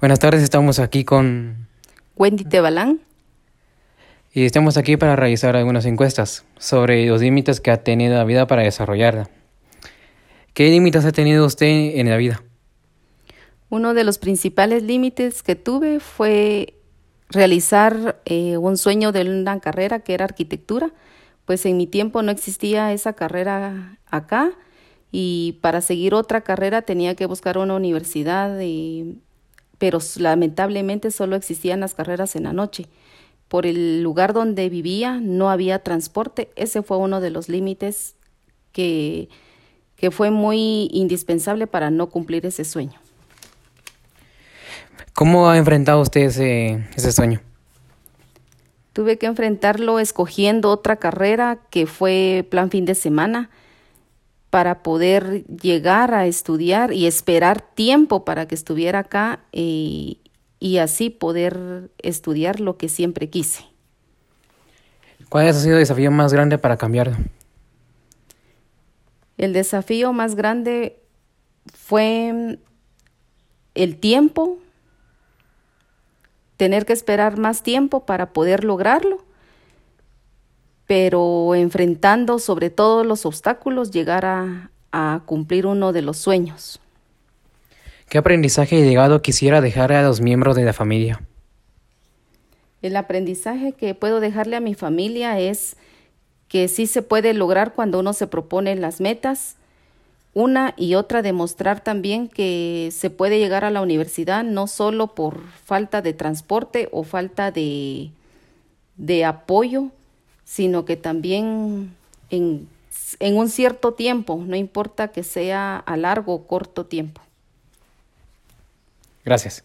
Buenas tardes, estamos aquí con Wendy Tebalán. Y estamos aquí para realizar algunas encuestas sobre los límites que ha tenido la vida para desarrollarla. ¿Qué límites ha tenido usted en la vida? Uno de los principales límites que tuve fue realizar eh, un sueño de una carrera que era arquitectura, pues en mi tiempo no existía esa carrera acá y para seguir otra carrera tenía que buscar una universidad, pero lamentablemente solo existían las carreras en la noche. Por el lugar donde vivía no había transporte, ese fue uno de los límites que, que fue muy indispensable para no cumplir ese sueño. ¿Cómo ha enfrentado usted ese, ese sueño? Tuve que enfrentarlo escogiendo otra carrera que fue plan fin de semana para poder llegar a estudiar y esperar tiempo para que estuviera acá y, eh, y así poder estudiar lo que siempre quise. ¿Cuál ha sido el desafío más grande para cambiarlo? El desafío más grande fue el tiempo, tener que esperar más tiempo para poder lograrlo, pero enfrentando sobre todos los obstáculos, llegar a, a cumplir uno de los sueños. ¿Qué aprendizaje y legado quisiera dejar a los miembros de la familia? El aprendizaje que puedo dejarle a mi familia es que sí se puede lograr cuando uno se propone las metas. Una y otra demostrar también que se puede llegar a la universidad no solo por falta de transporte o falta de, de apoyo, sino que también en, en un cierto tiempo, no importa que sea a largo o corto tiempo. Gracias.